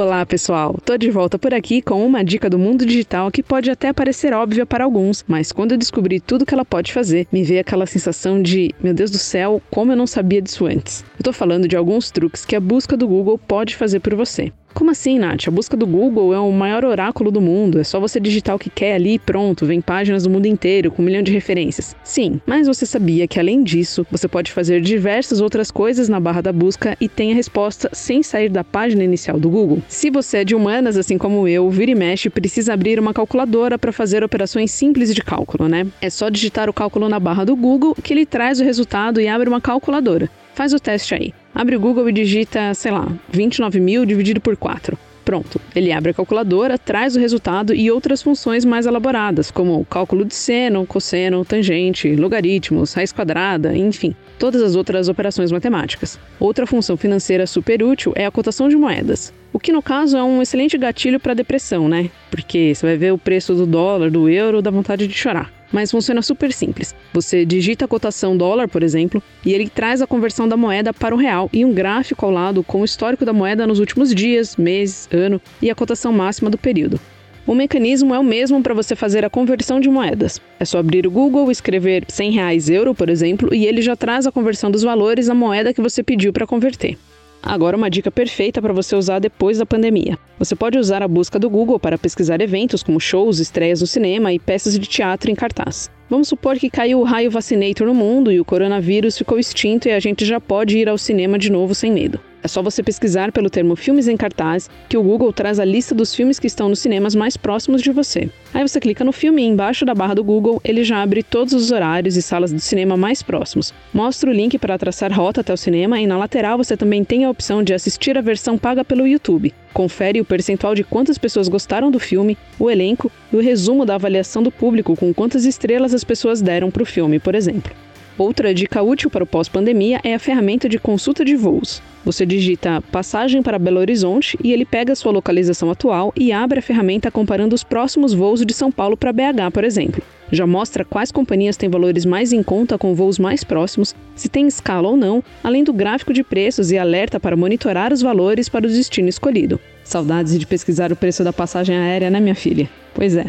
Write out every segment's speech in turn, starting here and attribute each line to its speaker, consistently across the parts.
Speaker 1: Olá, pessoal! Tô de volta por aqui com uma dica do mundo digital que pode até parecer óbvia para alguns, mas quando eu descobri tudo que ela pode fazer, me veio aquela sensação de, meu Deus do céu, como eu não sabia disso antes. Eu tô falando de alguns truques que a busca do Google pode fazer por você. Como assim, Nath? A busca do Google é o maior oráculo do mundo. É só você digitar o que quer ali e pronto, vem páginas do mundo inteiro com um milhão de referências. Sim, mas você sabia que além disso, você pode fazer diversas outras coisas na barra da busca e tem a resposta sem sair da página inicial do Google? Se você é de humanas, assim como eu, vira e mexe, precisa abrir uma calculadora para fazer operações simples de cálculo, né? É só digitar o cálculo na barra do Google que ele traz o resultado e abre uma calculadora. Faz o teste aí. Abre o Google e digita, sei lá, 29 mil dividido por 4. Pronto, ele abre a calculadora, traz o resultado e outras funções mais elaboradas, como cálculo de seno, cosseno, tangente, logaritmos, raiz quadrada, enfim, todas as outras operações matemáticas. Outra função financeira super útil é a cotação de moedas. O que no caso é um excelente gatilho para depressão, né? Porque você vai ver o preço do dólar, do euro, dá vontade de chorar mas funciona super simples. Você digita a cotação dólar, por exemplo, e ele traz a conversão da moeda para o real e um gráfico ao lado com o histórico da moeda nos últimos dias, meses, ano e a cotação máxima do período. O mecanismo é o mesmo para você fazer a conversão de moedas. É só abrir o Google, escrever 100 reais euro, por exemplo, e ele já traz a conversão dos valores à moeda que você pediu para converter. Agora, uma dica perfeita para você usar depois da pandemia. Você pode usar a busca do Google para pesquisar eventos como shows, estreias no cinema e peças de teatro em cartaz. Vamos supor que caiu o raio vacinator no mundo e o coronavírus ficou extinto e a gente já pode ir ao cinema de novo sem medo. É só você pesquisar pelo termo filmes em cartaz, que o Google traz a lista dos filmes que estão nos cinemas mais próximos de você. Aí você clica no filme e embaixo da barra do Google ele já abre todos os horários e salas do cinema mais próximos. Mostra o link para traçar rota até o cinema e na lateral você também tem a opção de assistir a versão paga pelo YouTube. Confere o percentual de quantas pessoas gostaram do filme, o elenco e o resumo da avaliação do público com quantas estrelas as pessoas deram para o filme, por exemplo. Outra dica útil para o pós-pandemia é a ferramenta de consulta de voos. Você digita passagem para Belo Horizonte e ele pega sua localização atual e abre a ferramenta comparando os próximos voos de São Paulo para BH, por exemplo. Já mostra quais companhias têm valores mais em conta com voos mais próximos, se tem escala ou não, além do gráfico de preços e alerta para monitorar os valores para o destino escolhido. Saudades de pesquisar o preço da passagem aérea, né, minha filha? Pois é.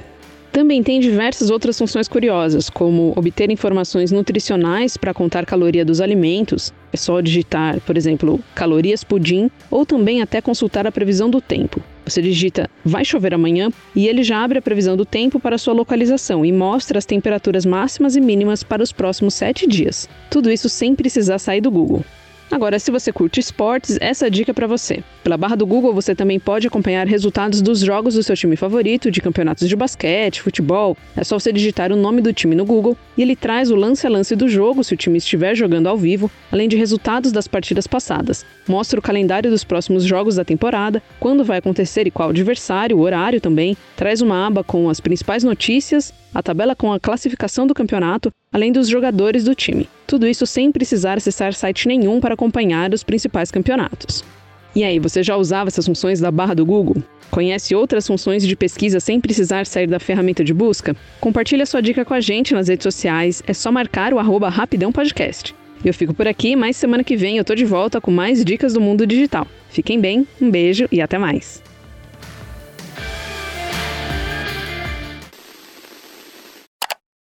Speaker 1: Também tem diversas outras funções curiosas, como obter informações nutricionais para contar caloria dos alimentos. É só digitar, por exemplo, calorias pudim, ou também até consultar a previsão do tempo. Você digita vai chover amanhã e ele já abre a previsão do tempo para sua localização e mostra as temperaturas máximas e mínimas para os próximos sete dias. Tudo isso sem precisar sair do Google. Agora, se você curte esportes, essa dica é para você. Pela barra do Google, você também pode acompanhar resultados dos jogos do seu time favorito, de campeonatos de basquete, futebol. É só você digitar o nome do time no Google e ele traz o lance a lance do jogo se o time estiver jogando ao vivo, além de resultados das partidas passadas. Mostra o calendário dos próximos jogos da temporada, quando vai acontecer e qual adversário, o horário também. Traz uma aba com as principais notícias, a tabela com a classificação do campeonato, além dos jogadores do time. Tudo isso sem precisar acessar site nenhum para acompanhar os principais campeonatos. E aí, você já usava essas funções da barra do Google? Conhece outras funções de pesquisa sem precisar sair da ferramenta de busca? Compartilhe sua dica com a gente nas redes sociais, é só marcar o arroba Rapidão Podcast. Eu fico por aqui, mas semana que vem eu tô de volta com mais dicas do mundo digital. Fiquem bem, um beijo e até mais.